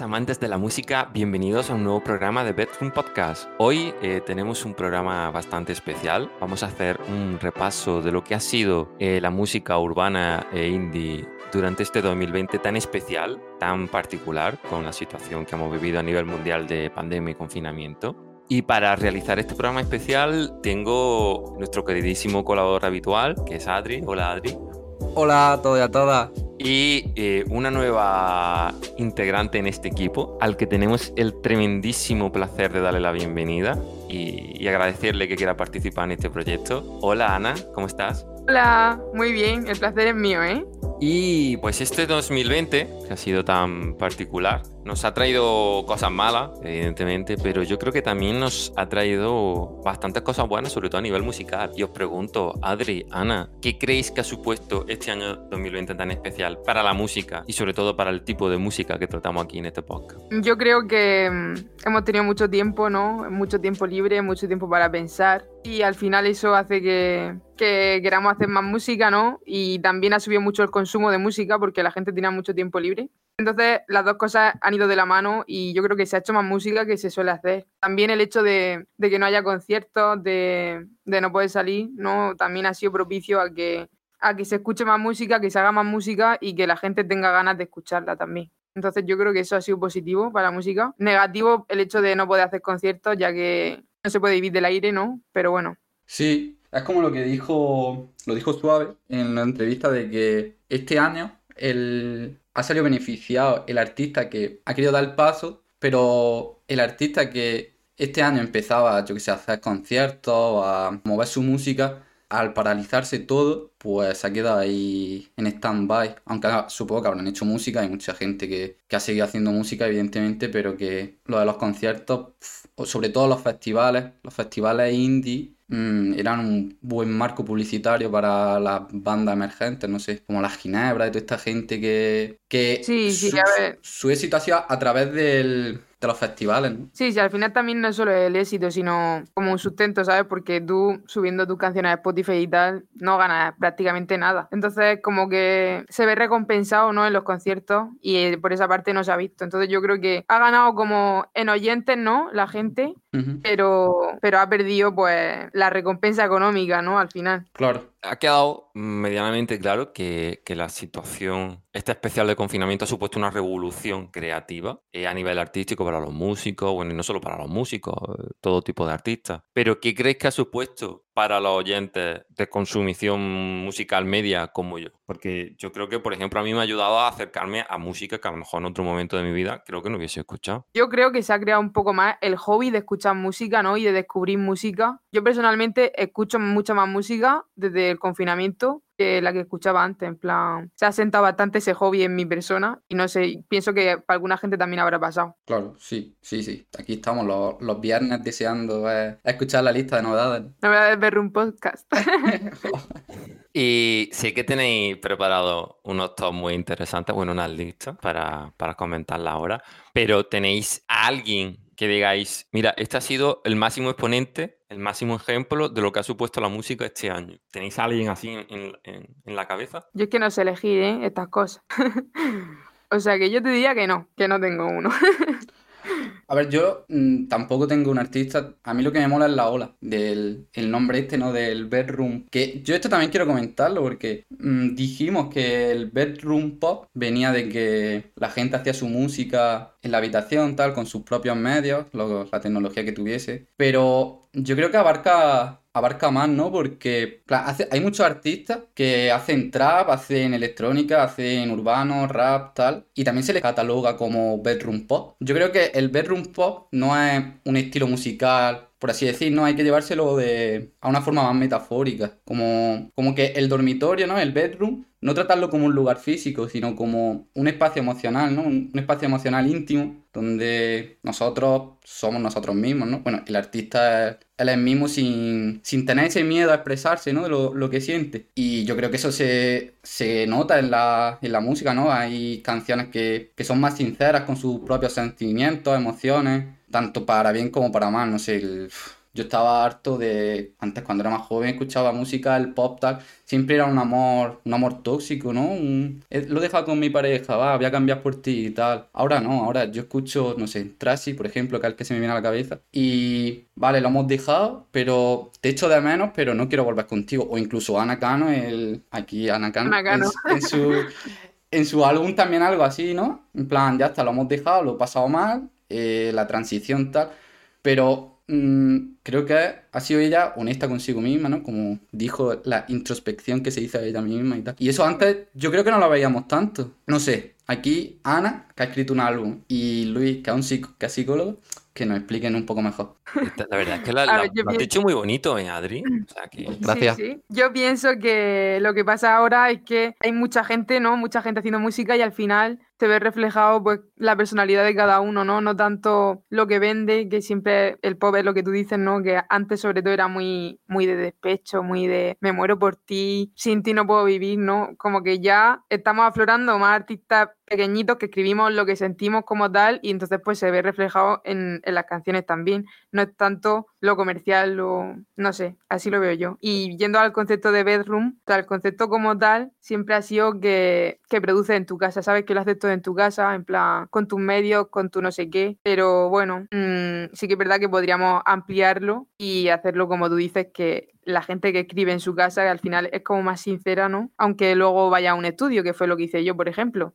amantes de la música, bienvenidos a un nuevo programa de Bedroom Podcast. Hoy eh, tenemos un programa bastante especial. Vamos a hacer un repaso de lo que ha sido eh, la música urbana e indie durante este 2020 tan especial, tan particular, con la situación que hemos vivido a nivel mundial de pandemia y confinamiento. Y para realizar este programa especial tengo nuestro queridísimo colaborador habitual, que es Adri. Hola Adri. Hola a todos y a todas. Y eh, una nueva integrante en este equipo, al que tenemos el tremendísimo placer de darle la bienvenida y, y agradecerle que quiera participar en este proyecto. Hola Ana, ¿cómo estás? Hola, muy bien, el placer es mío, ¿eh? Y pues este 2020, que ha sido tan particular, nos ha traído cosas malas, evidentemente, pero yo creo que también nos ha traído bastantes cosas buenas, sobre todo a nivel musical. Y os pregunto, Adri, Ana, ¿qué creéis que ha supuesto este año 2020 tan especial para la música y sobre todo para el tipo de música que tratamos aquí en este podcast? Yo creo que mm, hemos tenido mucho tiempo, ¿no? Mucho tiempo libre, mucho tiempo para pensar y al final eso hace que, que queramos hacer más música, ¿no? Y también ha subido mucho el consumo de música porque la gente tenía mucho tiempo libre. Entonces las dos cosas han ido de la mano y yo creo que se ha hecho más música que se suele hacer. También el hecho de, de que no haya conciertos, de, de, no poder salir, ¿no? También ha sido propicio a que, a que se escuche más música, que se haga más música y que la gente tenga ganas de escucharla también. Entonces yo creo que eso ha sido positivo para la música. Negativo el hecho de no poder hacer conciertos ya que no se puede vivir del aire, ¿no? Pero bueno. Sí, es como lo que dijo, lo dijo Suave en la entrevista de que este año el, ha salido beneficiado el artista que ha querido dar el paso, pero el artista que este año empezaba, yo que sé, a hacer conciertos, a mover su música, al paralizarse todo, pues ha quedado ahí en stand-by. Aunque supongo que habrán hecho música, hay mucha gente que, que, ha seguido haciendo música, evidentemente, pero que lo de los conciertos, sobre todo los festivales, los festivales indie, mmm, eran un buen marco publicitario para las bandas emergentes, no sé, como la Ginebra y toda esta gente que, que sí, sí, su, su éxito ha sido a través del de los festivales. ¿no? Sí, sí, al final también no es solo el éxito, sino como un sustento, ¿sabes? Porque tú subiendo tus canciones a Spotify y tal, no ganas prácticamente nada. Entonces, como que se ve recompensado, ¿no? En los conciertos y por esa parte no se ha visto. Entonces, yo creo que ha ganado como en oyentes, ¿no? La gente, uh -huh. pero, pero ha perdido, pues, la recompensa económica, ¿no? Al final. Claro ha quedado medianamente claro que, que, la situación, este especial de confinamiento ha supuesto una revolución creativa eh, a nivel artístico para los músicos, bueno, y no solo para los músicos, todo tipo de artistas. Pero ¿qué crees que ha supuesto para los oyentes de consumición musical media como yo? Porque yo creo que, por ejemplo, a mí me ha ayudado a acercarme a música que a lo mejor en otro momento de mi vida creo que no hubiese escuchado. Yo creo que se ha creado un poco más el hobby de escuchar música, ¿no? Y de descubrir música. Yo personalmente escucho mucha más música desde el confinamiento que la que escuchaba antes, en plan, se ha sentado bastante ese hobby en mi persona y no sé, pienso que para alguna gente también habrá pasado. Claro, sí, sí, sí. Aquí estamos los, los viernes deseando eh, escuchar la lista de novedades. Novedades de un podcast. y sé que tenéis preparado unos top muy interesantes, bueno, unas listas para, para comentarla ahora, pero tenéis a alguien que digáis, mira, este ha sido el máximo exponente, el máximo ejemplo de lo que ha supuesto la música este año. ¿Tenéis a alguien así en, en, en la cabeza? Yo es que no sé elegir ¿eh? estas cosas. o sea que yo te diría que no, que no tengo uno. A ver, yo mmm, tampoco tengo un artista. A mí lo que me mola es la ola del el nombre este, ¿no? Del bedroom. Que yo esto también quiero comentarlo porque mmm, dijimos que el bedroom pop venía de que la gente hacía su música en la habitación, tal, con sus propios medios, lo, la tecnología que tuviese. Pero yo creo que abarca abarca más, ¿no? Porque hay muchos artistas que hacen trap, hacen electrónica, hacen urbano, rap, tal, y también se les cataloga como bedroom pop. Yo creo que el bedroom pop no es un estilo musical por así decir, ¿no? Hay que llevárselo de, a una forma más metafórica, como, como que el dormitorio, ¿no? El bedroom, no tratarlo como un lugar físico, sino como un espacio emocional, ¿no? Un, espacio emocional íntimo, donde nosotros somos nosotros mismos, ¿no? Bueno, el artista es él mismo sin, sin tener ese miedo a expresarse, ¿no? De lo, lo, que siente. Y yo creo que eso se, se nota en la, en la música, ¿no? Hay canciones que, que son más sinceras con sus propios sentimientos, emociones tanto para bien como para mal, no sé, yo estaba harto de, antes cuando era más joven escuchaba música, el pop tal, siempre era un amor, un amor tóxico, ¿no? Eh, lo he dejado con mi pareja, va, voy a cambiar por ti y tal. Ahora no, ahora yo escucho, no sé, Tracy, por ejemplo, que es el que se me viene a la cabeza. Y vale, lo hemos dejado, pero te echo de menos, pero no quiero volver contigo. O incluso Ana Cano, el, aquí Ana Cano, En, su, en su álbum también algo así, ¿no? En plan, ya está, lo hemos dejado, lo he pasado mal, eh, la transición tal. Pero Mm, creo que ha sido ella honesta consigo misma, ¿no? Como dijo la introspección que se hizo a ella misma y tal. Y eso antes yo creo que no lo veíamos tanto. No sé, aquí Ana, que ha escrito un álbum, y Luis, que es un que es psicólogo, que nos expliquen un poco mejor. La verdad es que la, has hecho muy bonito, ¿eh, Adri? Gracias. Yo pienso que lo que pasa ahora es que hay mucha gente, ¿no? Mucha gente haciendo música y al final se ve reflejado pues la personalidad de cada uno, ¿no? No tanto lo que vende, que siempre el pop es lo que tú dices, ¿no? Que antes sobre todo era muy, muy de despecho, muy de me muero por ti, sin ti no puedo vivir, ¿no? Como que ya estamos aflorando más artistas pequeñitos que escribimos lo que sentimos como tal y entonces pues se ve reflejado en, las canciones también. No es tanto lo comercial, lo, no sé, así lo veo yo. Y yendo al concepto de bedroom, el concepto como tal siempre ha sido que, que produces en tu casa, sabes que lo haces todo en tu casa, en plan, con tus medios, con tu no sé qué, pero bueno, mm, sí que es verdad que podríamos ampliarlo y hacerlo como tú dices, que la gente que escribe en su casa, que al final es como más sincera, ¿no? Aunque luego vaya a un estudio, que fue lo que hice yo, por ejemplo.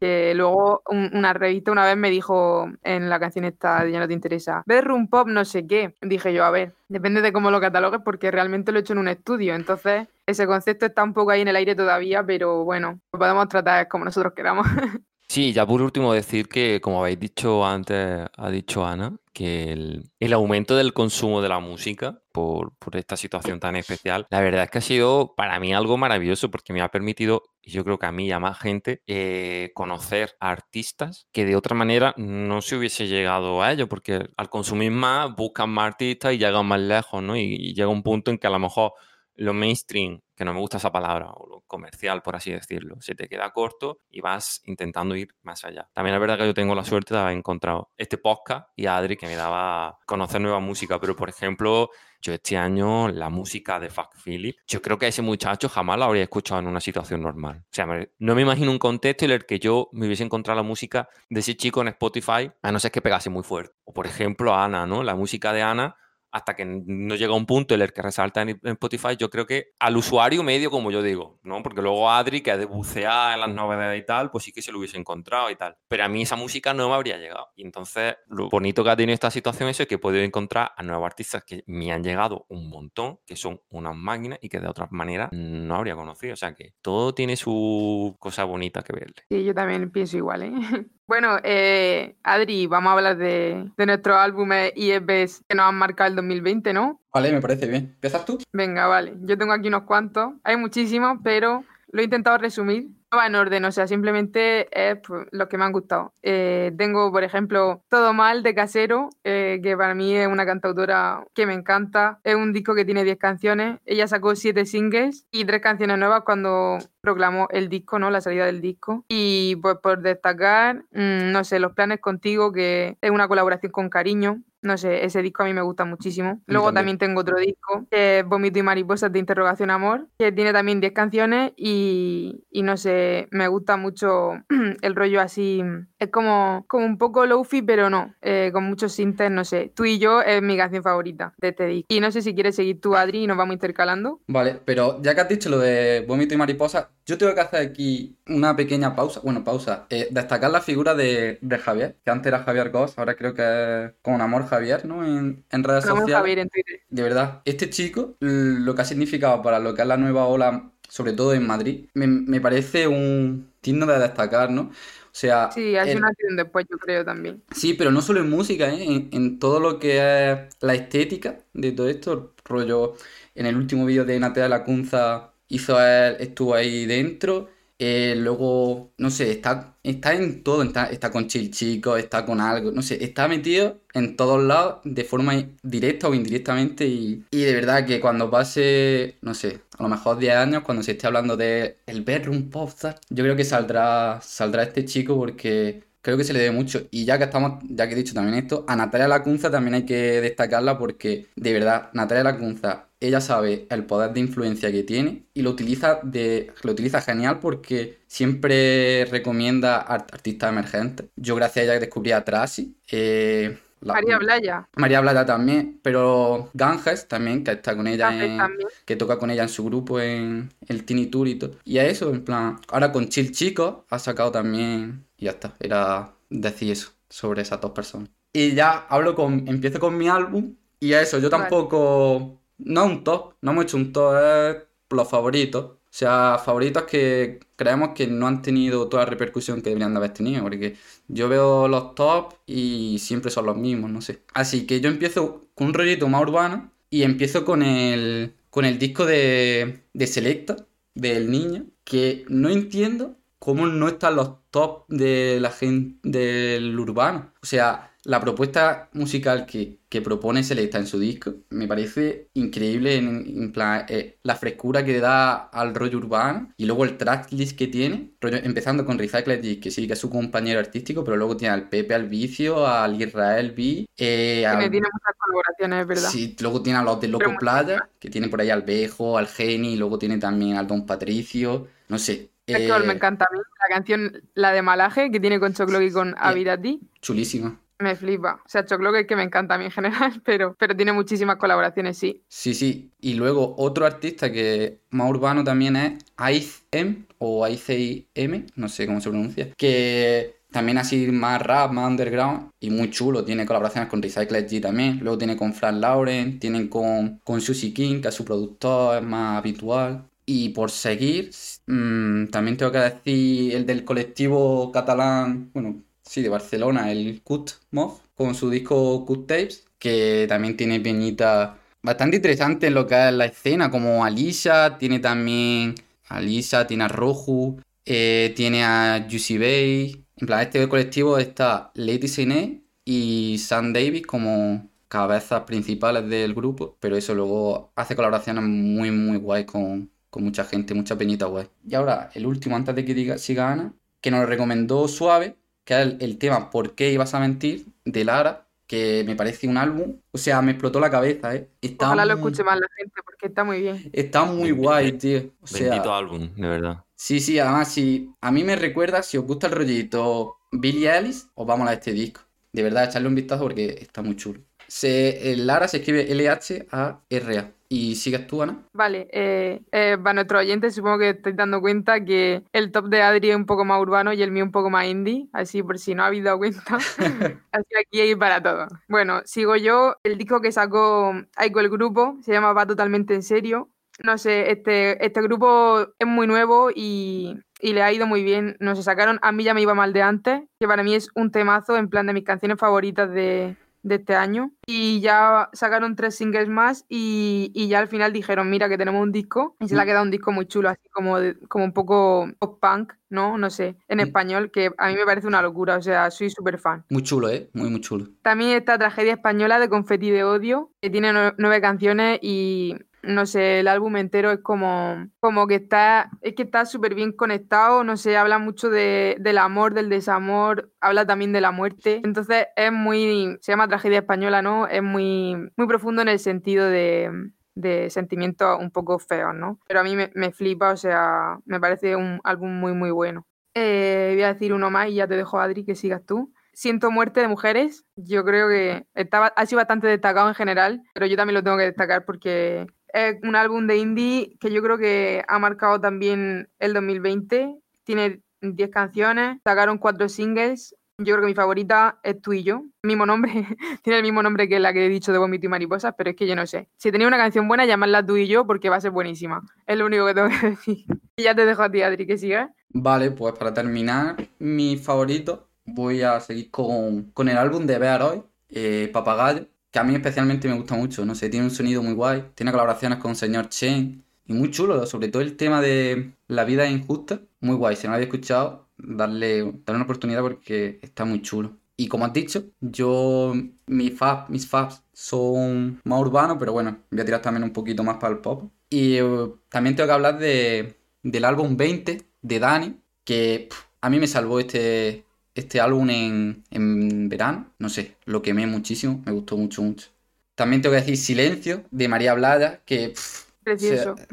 Que luego una revista una vez me dijo en la canción esta Ya no te interesa, bedroom pop no sé qué. Dije yo, a ver, depende de cómo lo catalogues, porque realmente lo he hecho en un estudio. Entonces, ese concepto está un poco ahí en el aire todavía, pero bueno, lo podemos tratar como nosotros queramos. Sí, ya por último decir que, como habéis dicho antes, ha dicho Ana, que el, aumento del consumo de la música por, esta situación tan especial, la verdad es que ha sido para mí algo maravilloso porque me ha permitido, y yo creo que a mí y a más gente, eh, conocer artistas que de otra manera no se hubiese llegado a ellos, porque al consumir más buscan más artistas y llegan más lejos, ¿no? y llega un punto en que a lo mejor lo mainstream, que no me gusta esa palabra, o lo comercial, por así decirlo, se te queda corto y vas intentando ir más allá. También es verdad que yo tengo la suerte de haber encontrado este podcast y Adri que me daba a conocer nueva música, pero por ejemplo, yo este año la música de Fuck Philip, yo creo que ese muchacho jamás la habría escuchado en una situación normal. O sea, no me imagino un contexto en el que yo me hubiese encontrado la música de ese chico en Spotify, a no ser que pegase muy fuerte. O por ejemplo, Ana, ¿no? La música de Ana hasta que no llega un punto en el que resalta en, Spotify, yo creo que al usuario medio, como yo digo, ¿no? Porque luego Adri, que ha de bucear en las novedades y tal, pues sí que se lo hubiese encontrado y tal. Pero a mí esa música no me habría llegado. Y entonces, lo bonito que ha tenido esta situación es que he podido encontrar a nuevos artistas que me han llegado un montón, que son unas máquinas y que de otra manera no habría conocido. O sea que todo tiene su cosa bonita que verle. Sí, yo también pienso igual, ¿eh? Bueno, eh, Adri, vamos a hablar de, de nuestros álbumes y EPs que nos han marcado el 2020, ¿no? Vale, me parece bien. ¿Empiezas tú? Venga, vale. Yo tengo aquí unos cuantos. Hay muchísimos, pero lo he intentado resumir va en orden, o sea, simplemente es pues, lo que me han gustado. Eh, tengo, por ejemplo, Todo Mal de Casero, eh, que para mí es una cantautora que me encanta. Es un disco que tiene 10 canciones. Ella sacó 7 singles y 3 canciones nuevas cuando proclamó el disco, ¿no? La salida del disco. Y pues por destacar, mm, no sé, Los planes contigo, que es una colaboración con Cariño, no sé, ese disco a mí me gusta muchísimo. Luego también. tengo otro disco, que es Vómito y Mariposas de Interrogación Amor, que tiene también 10 canciones y, y no sé, me gusta mucho el rollo así. Es como, como un poco low-fi, pero no, eh, con muchos sintes, no sé. Tú y yo es mi canción favorita de este disco. Y no sé si quieres seguir tú, Adri, y nos vamos intercalando. Vale, pero ya que has dicho lo de Vómito y Mariposa, yo tengo que hacer aquí una pequeña pausa. Bueno, pausa. Eh, destacar la figura de, Javier, que antes era Javier Goss, ahora creo que es con amor Javier, ¿no? En, en redes sociales. Javier en Twitter. De verdad, este chico, lo que ha significado para lo que es la nueva ola sobre todo en Madrid, me, parece un digno de destacar, ¿no? O sea, sí, hay una acción después, yo creo también. Sí, pero no solo en música, ¿eh? en, todo lo que es la estética de todo esto, rollo, en el último vídeo de Natea Lacunza hizo él, estuvo ahí dentro, eh, luego, no sé, está, está en todo, está, está con Chill Chico, está con algo, no sé, está metido en todos lados de forma directa o indirectamente y, de verdad que cuando pase, no sé, a lo mejor 10 años, cuando se esté hablando de el bedroom pop, yo creo que saldrá, saldrá este chico porque creo que se le debe mucho. Y ya que estamos, ya que he dicho también esto, a Natalia Lacunza también hay que destacarla porque, de verdad, Natalia Lacunza, ella sabe el poder de influencia que tiene y lo utiliza de lo utiliza genial porque siempre recomienda artistas emergentes. Yo gracias a ella descubrí a Tracy. Eh, María Blaya. María Blaya también, pero Ganges también, que está con ella, que toca con ella en su grupo en el Tiny Tour y todo. Y a eso, en plan, ahora con Chill Chico ha sacado también, y ya está, era decir eso sobre esas dos personas. Y ya hablo con, empiezo con mi álbum, y a eso, yo tampoco, no un top, no hemos hecho un top, es los favoritos. O sea, favoritos que creemos que no han tenido toda la repercusión que deberían de haber tenido, porque yo veo los top y siempre son los mismos, no sé. Así que yo empiezo con un rollito más urbano y empiezo con el, con el disco de, de Selecta, del niño, que no entiendo cómo no están los top de la gente del urbano. O sea, la propuesta musical que, propone Selecta en su disco me parece increíble en, plan, eh, la frescura que da al rollo urbano y luego el tracklist que tiene, empezando con Recycle G, que sí que es su compañero artístico, pero luego tiene al Pepe al Vicio, al Israel B. Eh, Tiene muchas colaboraciones, ¿verdad? Sí, luego tiene a los de Loco Playa, que tiene por ahí al Bejo, al Geni, y luego tiene también al Don Patricio, no sé. Que me eh, encanta a mí la canción, la de Malaje, que tiene con Choclo y con Avidati. Chulísima. Me flipa. O sea, Choclo que, que me encanta a mí en general, pero, pero tiene muchísimas colaboraciones, sí. Sí, sí. Y luego otro artista que más urbano también es Ice M o Ice M, no sé cómo se pronuncia, que también así más rap, más underground y muy chulo. Tiene colaboraciones con Recycle G también. Luego tiene con Frank Lauren, tienen con, con Susie King, que es su productor, es más habitual. Y por seguir, mm, también tengo que decir el del colectivo catalán, bueno, sí, de Barcelona, el Cut Moth, con su disco Cut Tapes, que también tiene peñita bastante interesante en lo que es la escena, como Alisa, tiene también Alisa, tiene a Roju, eh, tiene a Juicy Bay. En plan, este colectivo está Lady Siné y Sam Davis como cabezas principales del grupo, pero eso luego hace colaboraciones muy, muy guay con, con mucha gente, mucha peñita guay. Y ahora, el último, antes de que diga, siga Ana, que nos recomendó Suave, que el, tema ¿Por qué ibas a mentir? de Lara, que me parece un álbum. O sea, me explotó la cabeza, ¿eh? Está Ojalá lo escuche más la gente porque está muy bien. Está muy guay, tío. O sea, Bendito álbum, de verdad. Sí, sí, además, si a mí me recuerda, si os gusta el rollito Billie Ellis, os vamos a este disco. De verdad, echarle un vistazo porque está muy chulo. Se, Lara se escribe L-H-A-R-A. Y sigues tú, Ana. Vale, eh, eh, para nuestros oyentes supongo que estáis dando cuenta que el top de Adri es un poco más urbano y el mío un poco más indie, así por si no habéis dado cuenta. así aquí hay para todo. Bueno, sigo yo. El disco que sacó Aiko el grupo se llama Va Totalmente en Serio. No sé, este, este grupo es muy nuevo y, y le ha ido muy bien. Nos sacaron A mí ya me iba mal de antes, que para mí es un temazo en plan de mis canciones favoritas de, de este año y ya sacaron tres singles más y, ya al final dijeron, mira que tenemos un disco y se le ha quedado un disco muy chulo, así como, como un poco pop-punk, ¿no? No sé, en mm. español, que a mí me parece una locura, o sea, soy súper fan. Muy chulo, ¿eh? Muy, muy chulo. También esta tragedia española de Confeti de Odio, que tiene nueve canciones y no sé, el álbum entero es como, como que está, es que está súper bien conectado, no sé, habla mucho de, del amor, del desamor, habla también de la muerte, entonces es muy, se llama tragedia española, ¿no? Es muy, muy profundo en el sentido de, de sentimientos un poco feos, ¿no? Pero a mí me, me, flipa, o sea, me parece un álbum muy, muy bueno. Eh, voy a decir uno más y ya te dejo, Adri, que sigas tú. Siento muerte de mujeres. Yo creo que estaba, ha sido bastante destacado en general, pero yo también lo tengo que destacar porque es un álbum de indie que yo creo que ha marcado también el 2020. Tiene 10 canciones, sacaron 4 singles. Yo creo que mi favorita es Tú y yo. Mismo nombre, tiene el mismo nombre que la que he dicho de Vomito y Mariposas, pero es que yo no sé. Si tenía una canción buena, llamarla Tú y yo porque va a ser buenísima. Es lo único que tengo que decir. Y ya te dejo a ti, Adri, que sigas. Vale, pues para terminar, mi favorito, voy a seguir con, con el álbum de Bear Hoy, eh, Papagayo que a mí especialmente me gusta mucho, no sé, tiene un sonido muy guay, tiene colaboraciones con señor Chen y muy chulo, sobre todo el tema de la vida injusta, muy guay, si no lo habéis escuchado, darle, darle una oportunidad porque está muy chulo. Y como has dicho, yo, mis fab, mis fabs son más urbanos, pero bueno, voy a tirar también un poquito más para el pop. Y eh, también tengo que hablar de, del álbum 20 de Dani, que a mí me salvó este, este álbum en, en verano, no sé, lo quemé muchísimo, me gustó mucho, mucho. También tengo que decir Silencio, de María Blaya, que... pff, Precioso. o sea,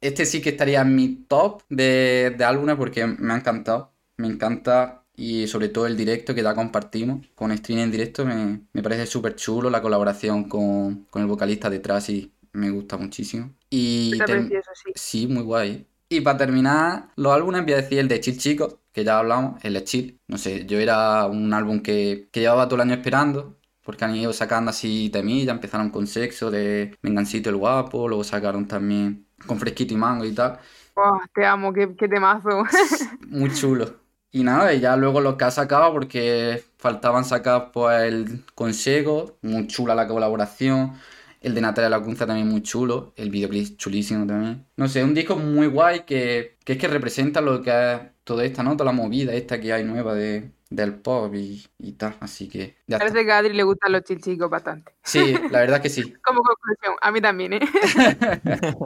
este sí que estaría en mi top de, de álbumes porque me ha encantado. Me encanta y sobre todo el directo que ya compartimos con streaming en directo me, me parece súper chulo. La colaboración con, con el vocalista detrás y me gusta muchísimo. Y Está precioso, sí. Sí, muy guay. Y para terminar, los álbumes voy a decir el de Chill Chico, que ya hablamos, el de Chill. No sé, yo era un álbum que, que llevaba todo el año esperando, porque han ido sacando así temillas, empezaron con Sexo de Mengancito el Guapo, luego sacaron también con Fresquito y Mango y tal. Oh, te amo, qué, qué temazo. Muy chulo. Y nada, y ya luego los que ha sacado, porque faltaban sacar pues el Consejo, muy chula la colaboración. El de Natalia Lacunza también muy chulo. El videoclip chulísimo también. No sé, un disco muy guay que, que es que representa lo que es toda esta, ¿no? Toda la movida esta que hay nueva de, del pop y, y tal. Así que ya está. Parece que a Adri le gustan los chilchicos bastante. Sí, la verdad que sí. Como conclusión, a mí también, ¿eh?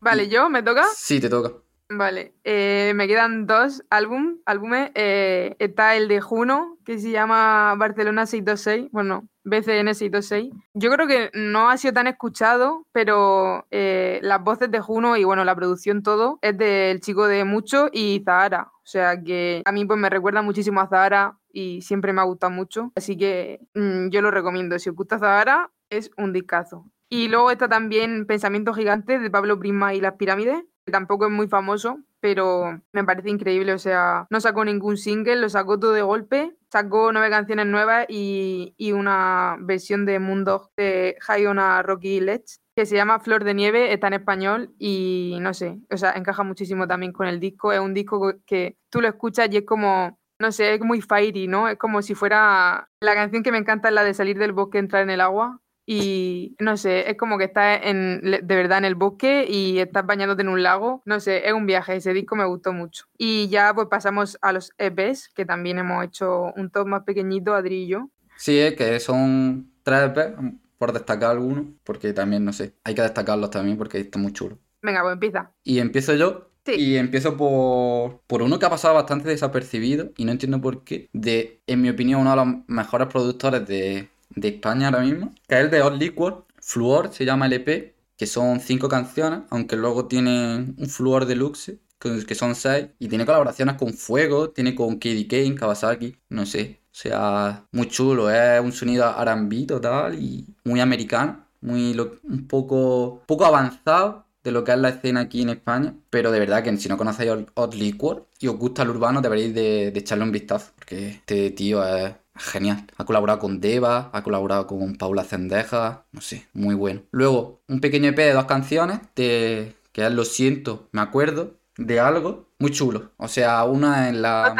Vale, ¿yo? ¿Me toca? Sí, te toca. Vale, eh, me quedan dos álbum, álbumes. eh, está el de Juno, que se llama Barcelona 626, bueno, BCN 626. Yo creo que no ha sido tan escuchado, pero eh, las voces de Juno y bueno, la producción todo es del chico de Mucho y Zahara. O sea que a mí pues me recuerda muchísimo a Zahara y siempre me ha gustado mucho. Así que mm, yo lo recomiendo. Si os gusta Zahara, es un discazo. Y luego está también Pensamiento Gigante de Pablo Prima y las Pirámides, que tampoco es muy famoso, pero me parece increíble. O sea, no sacó ningún single, lo sacó todo de golpe. Sacó nueve canciones nuevas y, y una versión de Moondog de High on a Rocky Ledge que se llama Flor de Nieve, está en español y no sé, o sea, encaja muchísimo también con el disco. Es un disco que tú lo escuchas y es como, no sé, es muy fiery, ¿no? Es como si fuera la canción que me encanta la de salir del bosque, entrar en el agua. Y no sé, es como que estás en, de verdad en el bosque y estás bañándote en un lago. No sé, es un viaje, ese disco me gustó mucho. Y ya pues pasamos a los EPs, que también hemos hecho un top más pequeñito, Adri y yo. Sí, es que son tres EP, por destacar algunos, porque también, no sé, hay que destacarlos también porque está muy chulo. Venga, pues empieza. Y empiezo yo. Sí. Y empiezo por, por uno que ha pasado bastante desapercibido y no entiendo por qué. De, en mi opinión, uno de los mejores productores de, de España ahora mismo, que es el de Hot Liquid. Fluor se llama el EP, que son cinco canciones, aunque luego tiene un Fluor Deluxe, que son seis. Y tiene colaboraciones con Fuego, tiene con KD Kane, Kawasaki, no sé. O sea, muy chulo, es un sonido R&B total y muy americano, muy lo- un poco, poco avanzado de lo que es la escena aquí en España, pero de verdad que si no conocéis Hot Liquid y os gusta el urbano deberéis de, de echarle un vistazo, porque este tío es genial. Ha colaborado con Deva, ha colaborado con Paula Cendeja, no sé, muy bueno. Luego, un pequeño EP de dos canciones, de, que es Lo siento, me acuerdo, de algo, muy chulo. O sea, una en la...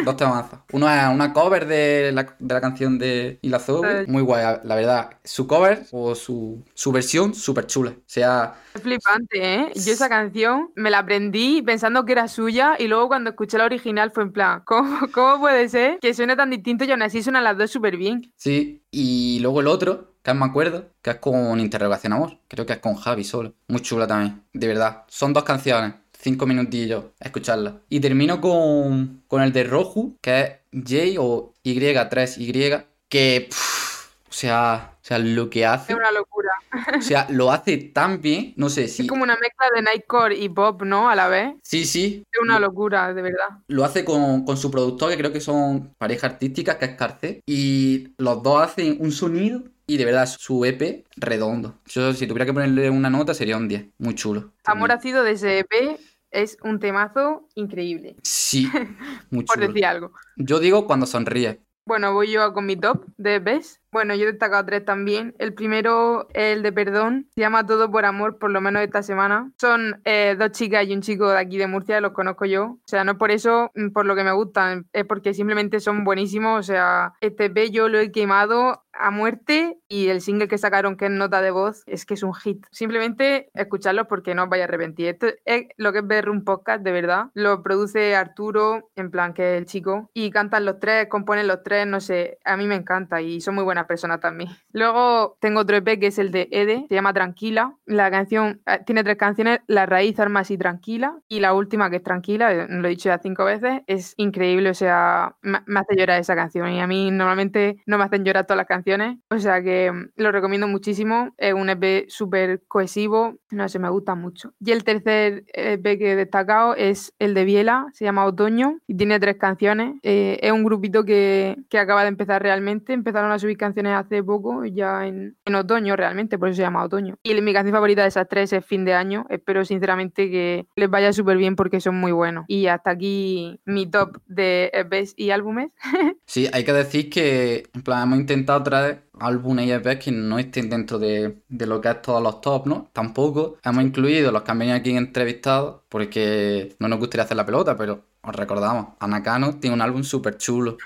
Dos temazos. Uno es una cover de la, de la canción de Ilazobe. Sí. Muy guay, la verdad. Su cover o su, su versión, súper chula. O sea, Es flipante, ¿eh? Yo esa canción me la aprendí pensando que era suya y luego cuando escuché la original fue en plan, ¿cómo, cómo puede ser que suene tan distinto y aún así suenan las dos súper bien? sí. Y luego el otro, que me acuerdo, que es con Interrogación Amor. Creo que es con Javi solo. Muy chula también. De verdad. Son dos canciones. Cinco minutillos, a escucharlas. Y termino con, con el de Roju, que es J o Y3Y, que, pff, o sea, o sea, lo que hace, Es una locura. o sea, lo hace tan bien, no sé si... Es como una mezcla de nightcore y pop, ¿no? A la vez. Sí, sí, Es una locura, de verdad. lo hace con, con su productor, que creo que son pareja artística, que es Carce, y los dos hacen un sonido y de verdad su EP redondo. Yo si tuviera que ponerle una nota sería un 10, muy chulo. Amor ácido de ese EP es un temazo increíble, Sí, muy por decir algo. Yo digo cuando sonríe. Bueno, voy yo con mi top de EPs. Bueno, yo he destacado tres también. El primero, el de Perdón, se llama Todo por Amor, por lo menos esta semana. Son eh, dos chicas y un chico de aquí de Murcia, los conozco yo. O sea, no por eso, mm, por lo que me gustan, es porque simplemente son buenísimos. O sea, este EP yo lo he quemado a muerte y el single que sacaron, que es Nota de Voz, es que es un hit. Simplemente escucharlos porque no os vais a arrepentir. Esto es lo que es ver un podcast, de verdad. Lo produce Arturo, en plan que es el chico, y cantan los tres, componen los tres, no sé, a mí me encanta y son muy buenas buenas personas también. Luego tengo otro EP que es el de Ede, se llama Tranquila. La canción eh, tiene tres canciones, La raíz, Armas y Tranquila. Y la última, que es Tranquila, eh, lo he dicho ya cinco veces, es increíble, o sea, me, hace llorar esa canción. Y a mí normalmente no me hacen llorar todas las canciones, o sea que mm, lo recomiendo muchísimo. Es un EP súper cohesivo, no sé, me gusta mucho. Y el tercer EP que he destacado es el de Biela, se llama Otoño y tiene tres canciones. Eh, es un grupito que, que, acaba de empezar realmente, empezaron a subir canciones hace poco, ya en, en otoño realmente, por eso se llama Otoño. Y mi canción favorita de esas tres es Fin de Año, espero sinceramente que les vaya súper bien porque son muy buenos. Y hasta aquí mi top de EPs y álbumes. sí, hay que decir que en plan hemos intentado traer álbumes y EPs que no estén dentro de, de, lo que es todos los top, ¿no? Tampoco hemos incluido los que han venido aquí entrevistados porque no nos gustaría hacer la pelota, pero os recordamos, Anacano tiene un álbum súper chulo.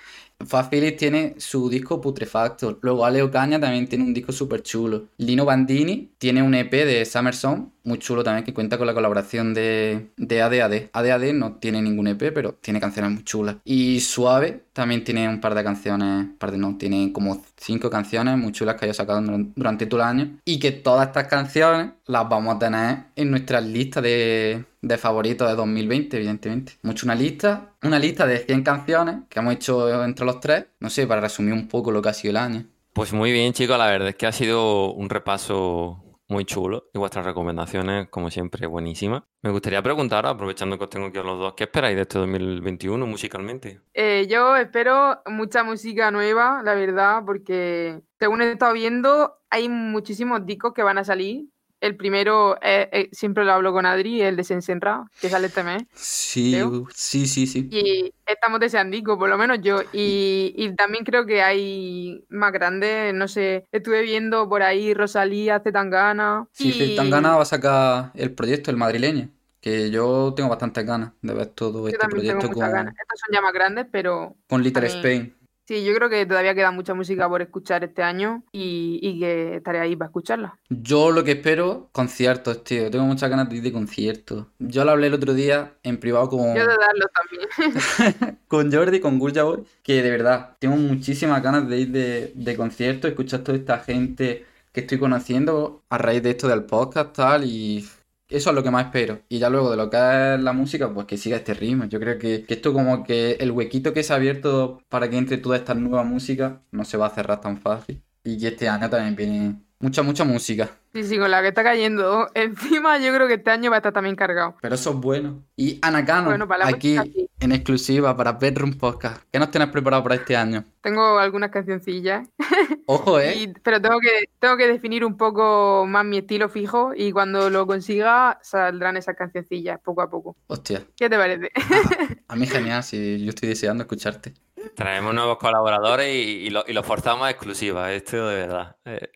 Fast Phillips tiene su disco Putrefacto. Luego Aleo Caña también tiene un disco súper chulo. Lino Bandini tiene un EP de Summer Song muy chulo también que cuenta con la colaboración de, de ADAD. ADAD no tiene ningún EP, pero tiene canciones muy chulas. Y Suave también tiene un par de canciones, par de no, tiene como cinco canciones muy chulas que haya sacado durante todo el año. Y que todas estas canciones las vamos a tener en nuestra lista de, de favoritos de 2020, evidentemente. Mucho una lista, una lista de 100 canciones que hemos hecho entre los tres, no sé, para resumir un poco lo que ha sido el año. Pues muy bien, chicos, la verdad es que ha sido un repaso muy chulo y vuestras recomendaciones, como siempre, buenísimas. Me gustaría preguntar, aprovechando que os tengo aquí a los dos, ¿qué esperáis de este 2021 musicalmente? Eh, yo espero mucha música nueva, la verdad, porque según he estado viendo, hay muchísimos discos que van a salir el primero, eh, eh, siempre lo hablo con Adri, el de Sensenra, que sale este mes. Sí, sí, sí, sí. Y estamos deseando, por lo menos yo. Y, también creo que hay más grandes, no sé, estuve viendo por ahí Rosalía, Zetangana. Sí, y... Zetangana va a sacar el proyecto, el madrileño. Que yo tengo bastantes ganas de ver todo este proyecto con. Ganas. Estos son ya más grandes, pero. Con Little Spain. Sí, yo creo que todavía queda mucha música por escuchar este año y, que estaré ahí para escucharla. Yo lo que espero, conciertos, tío. Tengo muchas ganas de ir de conciertos. Yo lo hablé el otro día en privado con... Yo de darlo también. con Jordi, con Gulja Boy, que de verdad, tengo muchísimas ganas de ir de, de conciertos, escuchar toda esta gente que estoy conociendo a raíz de esto del podcast tal y eso es lo que más espero. Y ya luego de lo que es la música, pues que siga este ritmo. Yo creo que, esto como que el huequito que se ha abierto para que entre toda esta nueva música no se va a cerrar tan fácil. Y que este año también viene mucha, mucha música. Sí, sí, con la que está cayendo encima, yo creo que este año va a estar también cargado. Pero eso es bueno. Y Anacano, aquí en exclusiva para Bedroom Podcast. ¿Qué nos tienes preparado para este año? Tengo algunas cancioncillas. Ojo, ¿eh? pero tengo que, tengo que definir un poco más mi estilo fijo y cuando lo consiga saldrán esas cancioncillas poco a poco. Hostia. ¿Qué te parece? a mí genial, si yo estoy deseando escucharte. Traemos nuevos colaboradores y, lo, forzamos a exclusiva, esto de verdad. Eh,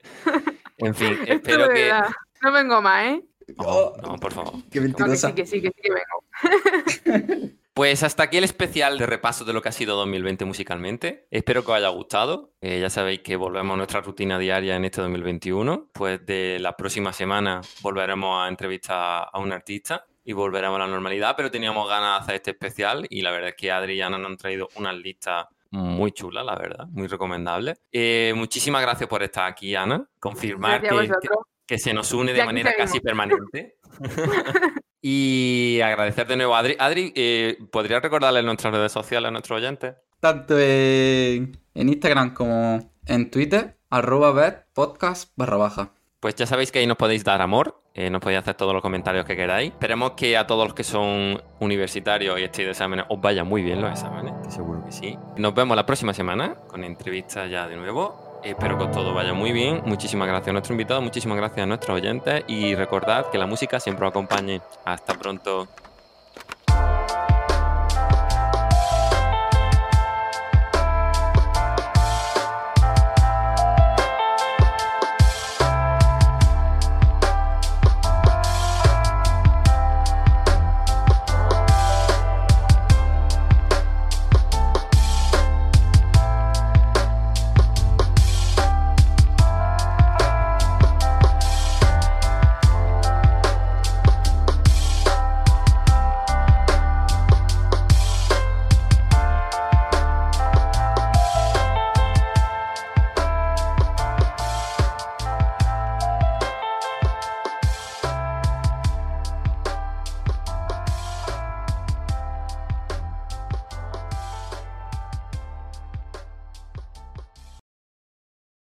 en fin, espero que... No vengo más, ¿eh? No, por favor. Qué mentirosa. sí, que sí, que sí que vengo. Pues hasta aquí el especial de repaso de lo que ha sido 2020 musicalmente. Espero que os haya gustado. Eh, ya sabéis que volvemos a nuestra rutina diaria en este 2021. Pues de la próxima semana volveremos a entrevistar a un artista y volveremos a la normalidad, pero teníamos ganas de hacer este especial y la verdad es que Adri y Ana nos han traído unas listas muy chulas, la verdad, muy recomendables. Eh, muchísimas gracias por estar aquí, Ana. Confirmar que, se nos une de manera casi permanente. Y agradecer de nuevo a Adri. Adri, eh, ¿podrías recordarle nuestras redes sociales a nuestros oyentes? Tanto en, Instagram como en Twitter, arroba podcast barra baja. Pues ya sabéis que ahí nos podéis dar amor, eh, nos podéis hacer todos los comentarios que queráis. Esperemos que a todos los que son universitarios y estéis de exámenes os vayan muy bien los exámenes, que seguro que sí. Nos vemos la próxima semana con entrevistas ya de nuevo. Espero que todo vaya muy bien. Muchísimas gracias a nuestro invitado, muchísimas gracias a nuestros oyentes y recordad que la música siempre os acompañe. Hasta pronto.